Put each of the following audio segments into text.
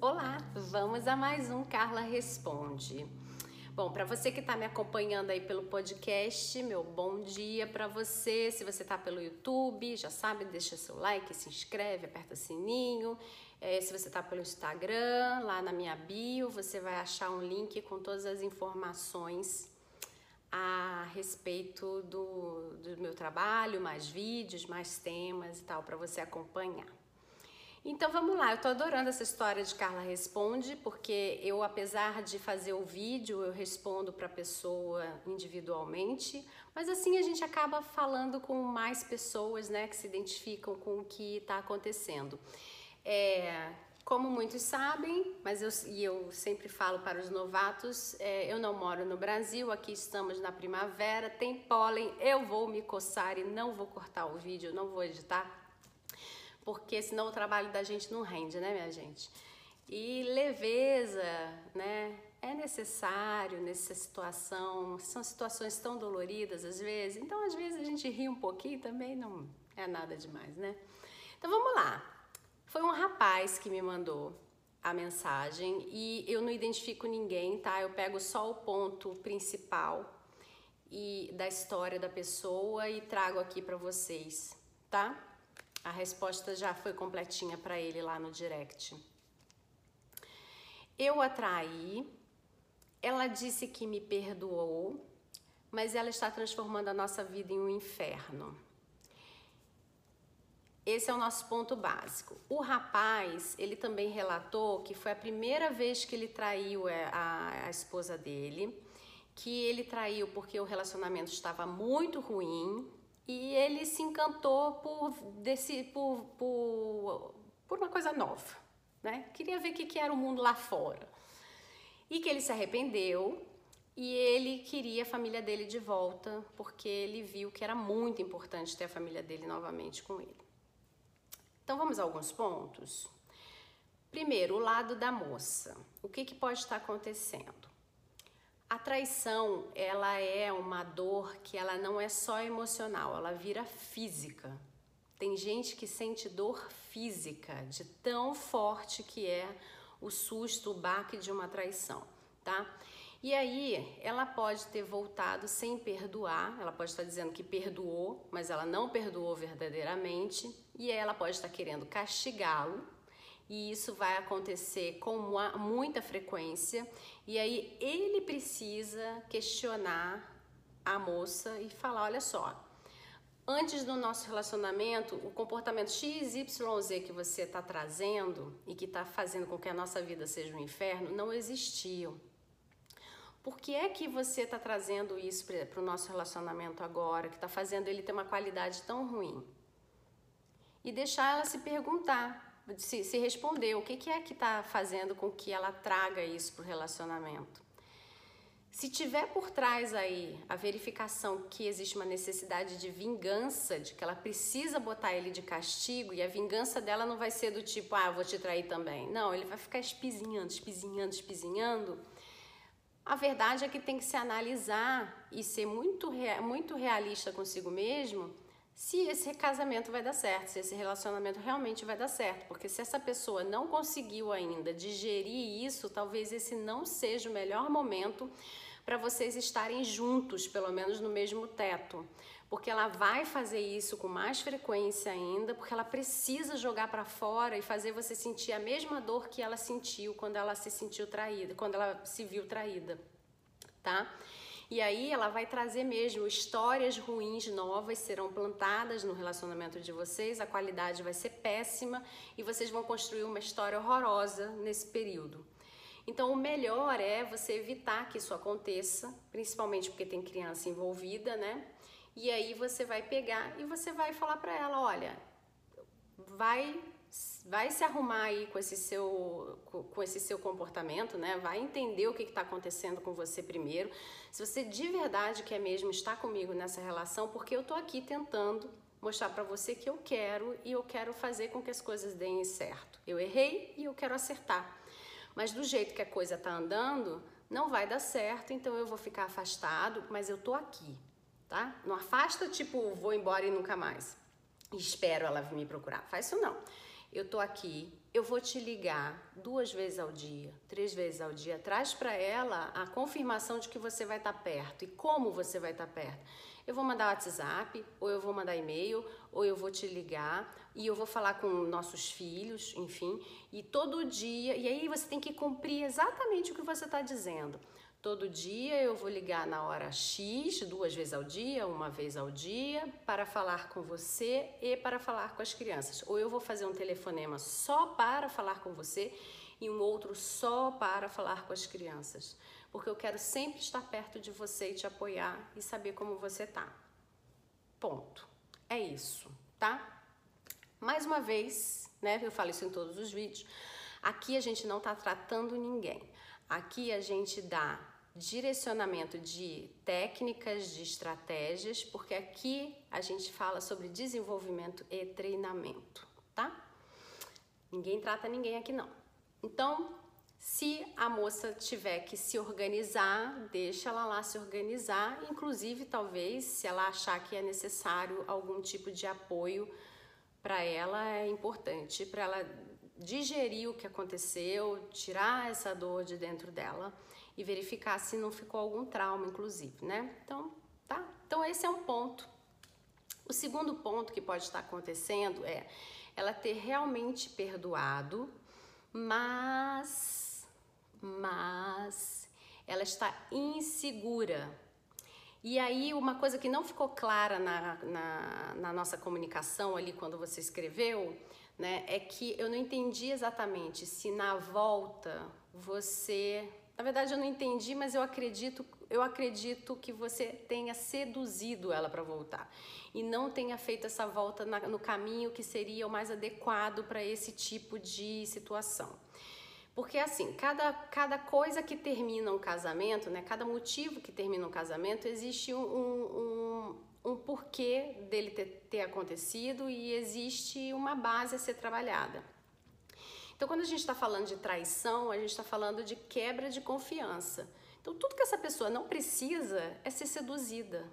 Olá, vamos a mais um Carla Responde. Bom, para você que está me acompanhando aí pelo podcast, meu bom dia para você. Se você está pelo YouTube, já sabe, deixa seu like, se inscreve, aperta sininho. É, se você está pelo Instagram, lá na minha bio, você vai achar um link com todas as informações a respeito do, do meu trabalho, mais vídeos, mais temas e tal, para você acompanhar. Então vamos lá, eu tô adorando essa história de Carla Responde, porque eu, apesar de fazer o vídeo, eu respondo para a pessoa individualmente, mas assim a gente acaba falando com mais pessoas, né, que se identificam com o que está acontecendo. É, como muitos sabem, mas eu, e eu sempre falo para os novatos, é, eu não moro no Brasil, aqui estamos na primavera, tem pólen, eu vou me coçar e não vou cortar o vídeo, não vou editar, porque senão o trabalho da gente não rende, né, minha gente? E leveza, né? É necessário nessa situação, são situações tão doloridas às vezes, então às vezes a gente ri um pouquinho também, não é nada demais, né? Então vamos lá. Foi um rapaz que me mandou a mensagem e eu não identifico ninguém, tá? Eu pego só o ponto principal e da história da pessoa e trago aqui para vocês, tá? A resposta já foi completinha para ele lá no direct. Eu atraí, ela disse que me perdoou, mas ela está transformando a nossa vida em um inferno. Esse é o nosso ponto básico. O rapaz, ele também relatou que foi a primeira vez que ele traiu é, a, a esposa dele, que ele traiu porque o relacionamento estava muito ruim, e ele se encantou por, desse, por, por, por uma coisa nova, né? Queria ver o que, que era o mundo lá fora. E que ele se arrependeu e ele queria a família dele de volta, porque ele viu que era muito importante ter a família dele novamente com ele. Então vamos a alguns pontos. Primeiro, o lado da moça. O que, que pode estar acontecendo? A traição, ela é uma dor que ela não é só emocional, ela vira física. Tem gente que sente dor física de tão forte que é o susto, o baque de uma traição, tá? E aí, ela pode ter voltado sem perdoar, ela pode estar dizendo que perdoou, mas ela não perdoou verdadeiramente, e ela pode estar querendo castigá-lo, e isso vai acontecer com muita frequência. E aí ele precisa questionar a moça e falar: olha só, antes do nosso relacionamento, o comportamento XYZ que você está trazendo e que está fazendo com que a nossa vida seja um inferno não existiam. Por que é que você está trazendo isso para o nosso relacionamento agora, que está fazendo ele ter uma qualidade tão ruim? E deixar ela se perguntar: se, se responder o que, que é que está fazendo com que ela traga isso para o relacionamento. Se tiver por trás aí a verificação que existe uma necessidade de vingança, de que ela precisa botar ele de castigo e a vingança dela não vai ser do tipo, ah, vou te trair também. Não, ele vai ficar espizinhando, espizinhando, espizinhando. A verdade é que tem que se analisar e ser muito, muito realista consigo mesmo se esse casamento vai dar certo, se esse relacionamento realmente vai dar certo, porque se essa pessoa não conseguiu ainda digerir isso, talvez esse não seja o melhor momento para vocês estarem juntos, pelo menos no mesmo teto, porque ela vai fazer isso com mais frequência ainda, porque ela precisa jogar para fora e fazer você sentir a mesma dor que ela sentiu quando ela se sentiu traída, quando ela se viu traída, tá? E aí ela vai trazer mesmo histórias ruins novas serão plantadas no relacionamento de vocês, a qualidade vai ser péssima e vocês vão construir uma história horrorosa nesse período. Então, o melhor é você evitar que isso aconteça, principalmente porque tem criança envolvida, né? E aí você vai pegar e você vai falar para ela, olha, vai vai se arrumar aí com esse seu, com esse seu comportamento, né? Vai entender o que está acontecendo com você primeiro. Se você de verdade quer mesmo estar comigo nessa relação, porque eu tô aqui tentando mostrar para você que eu quero e eu quero fazer com que as coisas deem certo. Eu errei e eu quero acertar. Mas do jeito que a coisa tá andando, não vai dar certo, então eu vou ficar afastado, mas eu tô aqui, tá? Não afasta tipo, vou embora e nunca mais. Espero ela me procurar. Faz isso não eu tô aqui, eu vou te ligar duas vezes ao dia, três vezes ao dia. Traz para ela a confirmação de que você vai estar tá perto e como você vai estar tá perto. Eu vou mandar WhatsApp, ou eu vou mandar e-mail, ou eu vou te ligar e eu vou falar com nossos filhos, enfim. E todo dia, e aí você tem que cumprir exatamente o que você está dizendo. Todo dia eu vou ligar na hora X, duas vezes ao dia, uma vez ao dia, para falar com você e para falar com as crianças. Ou eu vou fazer um telefonema só para falar com você e um outro só para falar com as crianças. Porque eu quero sempre estar perto de você e te apoiar e saber como você tá. Ponto. É isso, tá? Mais uma vez, né? Eu falo isso em todos os vídeos. Aqui a gente não está tratando ninguém. Aqui a gente dá direcionamento de técnicas, de estratégias, porque aqui a gente fala sobre desenvolvimento e treinamento, tá? Ninguém trata ninguém aqui não. Então, se a moça tiver que se organizar, deixa ela lá se organizar, inclusive talvez se ela achar que é necessário algum tipo de apoio para ela é importante para ela digerir o que aconteceu, tirar essa dor de dentro dela e verificar se não ficou algum trauma, inclusive, né? Então, tá? Então, esse é um ponto. O segundo ponto que pode estar acontecendo é ela ter realmente perdoado, mas, mas ela está insegura. E aí, uma coisa que não ficou clara na, na, na nossa comunicação ali quando você escreveu, né, é que eu não entendi exatamente se na volta você na verdade, eu não entendi, mas eu acredito, eu acredito que você tenha seduzido ela para voltar e não tenha feito essa volta na, no caminho que seria o mais adequado para esse tipo de situação. Porque assim, cada, cada coisa que termina um casamento, né, cada motivo que termina um casamento, existe um, um, um, um porquê dele ter, ter acontecido e existe uma base a ser trabalhada. Então, quando a gente está falando de traição, a gente está falando de quebra de confiança. Então, tudo que essa pessoa não precisa é ser seduzida.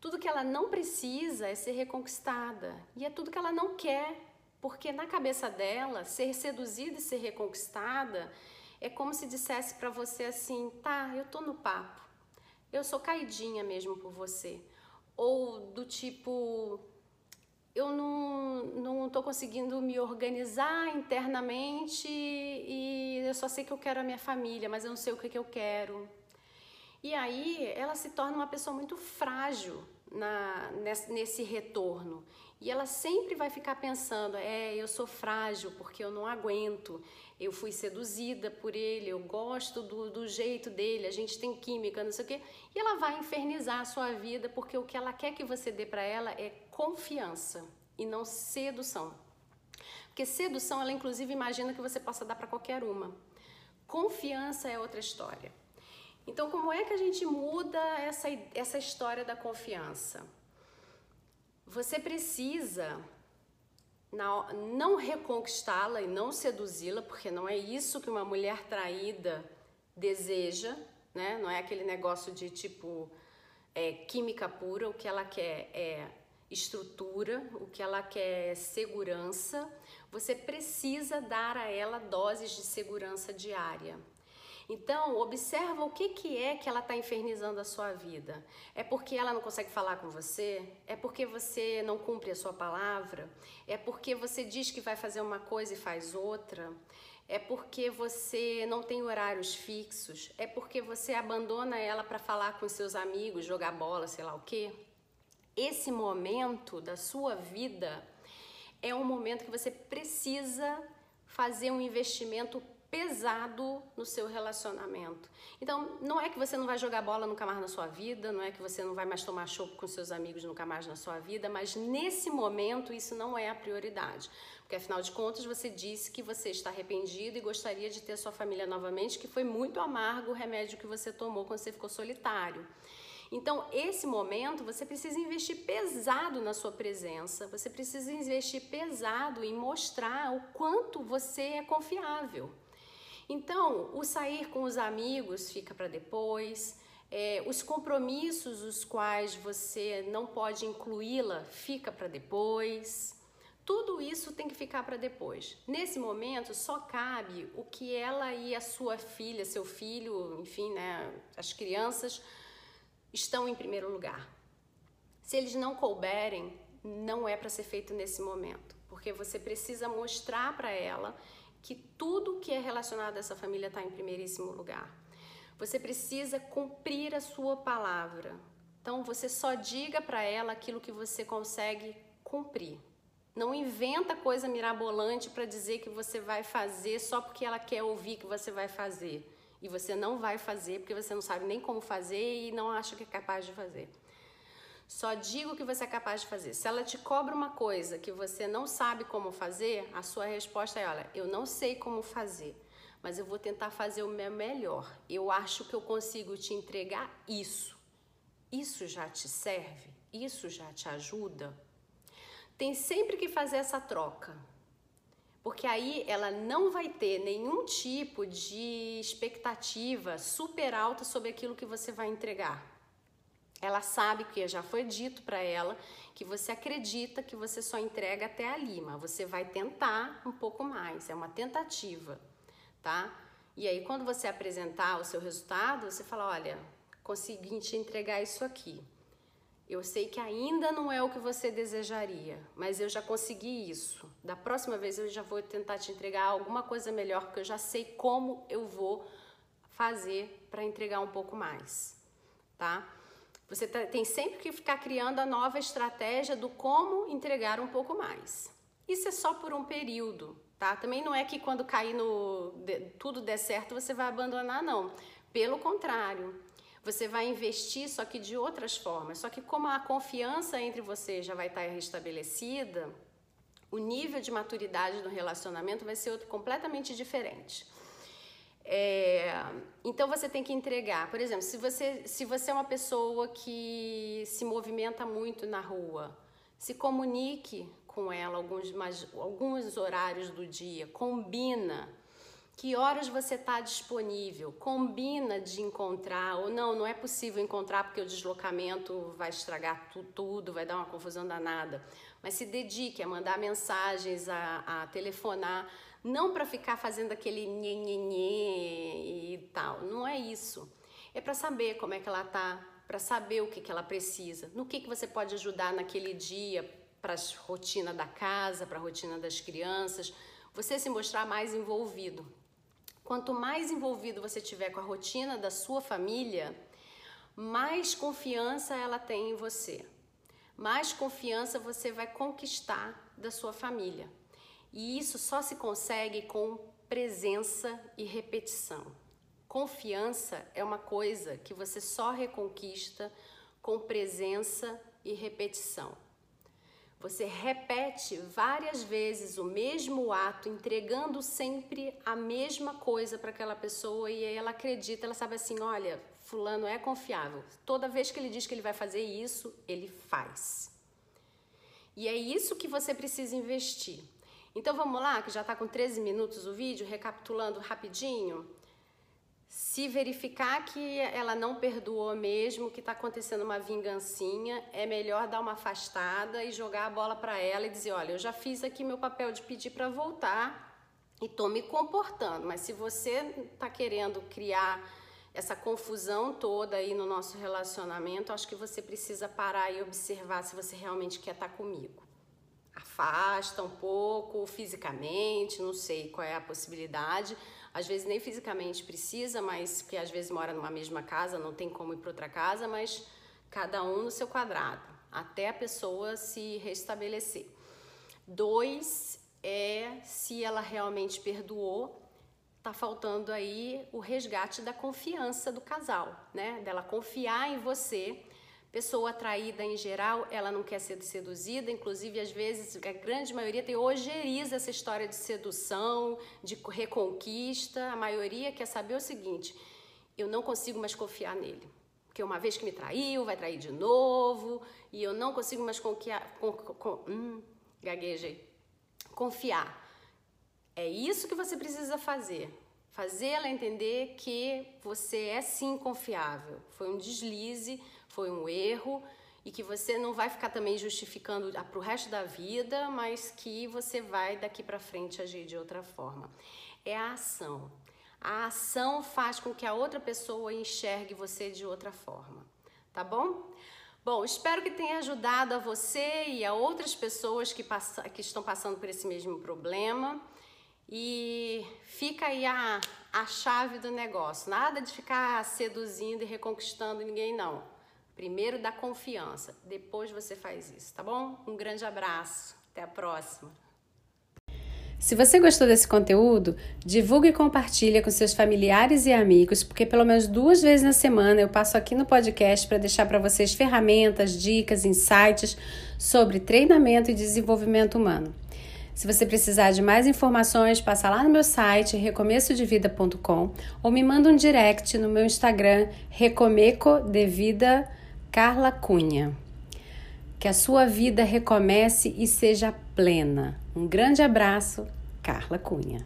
Tudo que ela não precisa é ser reconquistada. E é tudo que ela não quer, porque na cabeça dela, ser seduzida e ser reconquistada é como se dissesse para você assim: tá, eu tô no papo, eu sou caidinha mesmo por você. Ou do tipo, eu não, não conseguindo me organizar internamente e eu só sei que eu quero a minha família, mas eu não sei o que, que eu quero. E aí ela se torna uma pessoa muito frágil na, nesse, nesse retorno. E ela sempre vai ficar pensando: é, eu sou frágil porque eu não aguento, eu fui seduzida por ele, eu gosto do, do jeito dele, a gente tem química, não sei o quê. E ela vai infernizar a sua vida porque o que ela quer que você dê para ela é confiança e não sedução. Porque sedução, ela inclusive imagina que você possa dar para qualquer uma. Confiança é outra história. Então, como é que a gente muda essa, essa história da confiança? Você precisa não reconquistá-la e não seduzi-la, porque não é isso que uma mulher traída deseja, né? Não é aquele negócio de tipo é, química pura. O que ela quer é estrutura, o que ela quer é segurança. Você precisa dar a ela doses de segurança diária. Então, observa o que, que é que ela está infernizando a sua vida. É porque ela não consegue falar com você? É porque você não cumpre a sua palavra? É porque você diz que vai fazer uma coisa e faz outra? É porque você não tem horários fixos? É porque você abandona ela para falar com seus amigos, jogar bola, sei lá o quê? Esse momento da sua vida é um momento que você precisa fazer um investimento pesado no seu relacionamento. Então, não é que você não vai jogar bola nunca mais na sua vida, não é que você não vai mais tomar chopp com seus amigos nunca mais na sua vida, mas nesse momento isso não é a prioridade. Porque afinal de contas você disse que você está arrependido e gostaria de ter sua família novamente, que foi muito amargo o remédio que você tomou quando você ficou solitário. Então, esse momento você precisa investir pesado na sua presença, você precisa investir pesado em mostrar o quanto você é confiável. Então, o sair com os amigos fica para depois, é, os compromissos os quais você não pode incluí-la fica para depois. Tudo isso tem que ficar para depois. Nesse momento, só cabe o que ela e a sua filha, seu filho, enfim, né, as crianças estão em primeiro lugar. Se eles não couberem, não é para ser feito nesse momento, porque você precisa mostrar para ela que tudo que é relacionado a essa família está em primeiríssimo lugar. Você precisa cumprir a sua palavra. Então você só diga para ela aquilo que você consegue cumprir. Não inventa coisa mirabolante para dizer que você vai fazer só porque ela quer ouvir que você vai fazer. E você não vai fazer porque você não sabe nem como fazer e não acha que é capaz de fazer. Só diga o que você é capaz de fazer. Se ela te cobra uma coisa que você não sabe como fazer, a sua resposta é: olha, eu não sei como fazer, mas eu vou tentar fazer o meu melhor. Eu acho que eu consigo te entregar isso. Isso já te serve? Isso já te ajuda? Tem sempre que fazer essa troca. Porque aí ela não vai ter nenhum tipo de expectativa super alta sobre aquilo que você vai entregar. Ela sabe que já foi dito para ela que você acredita que você só entrega até ali, mas você vai tentar um pouco mais, é uma tentativa, tá? E aí quando você apresentar o seu resultado, você fala, olha, consegui te entregar isso aqui. Eu sei que ainda não é o que você desejaria, mas eu já consegui isso. Da próxima vez eu já vou tentar te entregar alguma coisa melhor, porque eu já sei como eu vou fazer para entregar um pouco mais, tá? Você tá, tem sempre que ficar criando a nova estratégia do como entregar um pouco mais. Isso é só por um período, tá? Também não é que quando cair no tudo der certo você vai abandonar, não. Pelo contrário, você vai investir só que de outras formas. Só que como a confiança entre vocês já vai estar restabelecida, o nível de maturidade do relacionamento vai ser outro completamente diferente. É, então você tem que entregar. Por exemplo, se você, se você é uma pessoa que se movimenta muito na rua, se comunique com ela alguns, alguns horários do dia, combina. Que horas você está disponível? Combina de encontrar ou não, não é possível encontrar porque o deslocamento vai estragar tu, tudo, vai dar uma confusão danada. Mas se dedique a mandar mensagens, a, a telefonar não para ficar fazendo aquele nhê, nhê, nhê e tal. Não é isso. É para saber como é que ela tá, para saber o que, que ela precisa, no que, que você pode ajudar naquele dia para a rotina da casa, para a rotina das crianças. Você se mostrar mais envolvido. Quanto mais envolvido você tiver com a rotina da sua família, mais confiança ela tem em você. Mais confiança você vai conquistar da sua família. E isso só se consegue com presença e repetição. Confiança é uma coisa que você só reconquista com presença e repetição. Você repete várias vezes o mesmo ato, entregando sempre a mesma coisa para aquela pessoa e ela acredita, ela sabe assim: olha, Fulano é confiável. Toda vez que ele diz que ele vai fazer isso, ele faz. E é isso que você precisa investir. Então vamos lá, que já está com 13 minutos o vídeo, recapitulando rapidinho. Se verificar que ela não perdoou mesmo, que está acontecendo uma vingancinha, é melhor dar uma afastada e jogar a bola para ela e dizer: olha, eu já fiz aqui meu papel de pedir para voltar e estou me comportando, mas se você está querendo criar essa confusão toda aí no nosso relacionamento, acho que você precisa parar e observar se você realmente quer estar tá comigo afasta um pouco fisicamente, não sei qual é a possibilidade. Às vezes nem fisicamente precisa, mas porque às vezes mora numa mesma casa, não tem como ir para outra casa, mas cada um no seu quadrado, até a pessoa se restabelecer. Dois é se ela realmente perdoou, tá faltando aí o resgate da confiança do casal, né? Dela confiar em você Pessoa atraída em geral, ela não quer ser seduzida, inclusive às vezes a grande maioria tem ojeriza essa história de sedução, de reconquista. A maioria quer saber o seguinte: eu não consigo mais confiar nele. Porque uma vez que me traiu, vai trair de novo, e eu não consigo mais confiar, com, com, hum, gaguejei, confiar. É isso que você precisa fazer. Fazer ela entender que você é sim confiável. Foi um deslize, foi um erro e que você não vai ficar também justificando para o resto da vida, mas que você vai daqui para frente agir de outra forma. É a ação. A ação faz com que a outra pessoa enxergue você de outra forma, tá bom? Bom, espero que tenha ajudado a você e a outras pessoas que, passa, que estão passando por esse mesmo problema. E fica aí a, a chave do negócio. Nada de ficar seduzindo e reconquistando ninguém, não. Primeiro dá confiança, depois você faz isso, tá bom? Um grande abraço, até a próxima. Se você gostou desse conteúdo, divulgue e compartilhe com seus familiares e amigos, porque pelo menos duas vezes na semana eu passo aqui no podcast para deixar para vocês ferramentas, dicas, insights sobre treinamento e desenvolvimento humano. Se você precisar de mais informações, passa lá no meu site recomeçodevida.com ou me manda um direct no meu Instagram recomeco de vida Carla Cunha. Que a sua vida recomece e seja plena. Um grande abraço, Carla Cunha.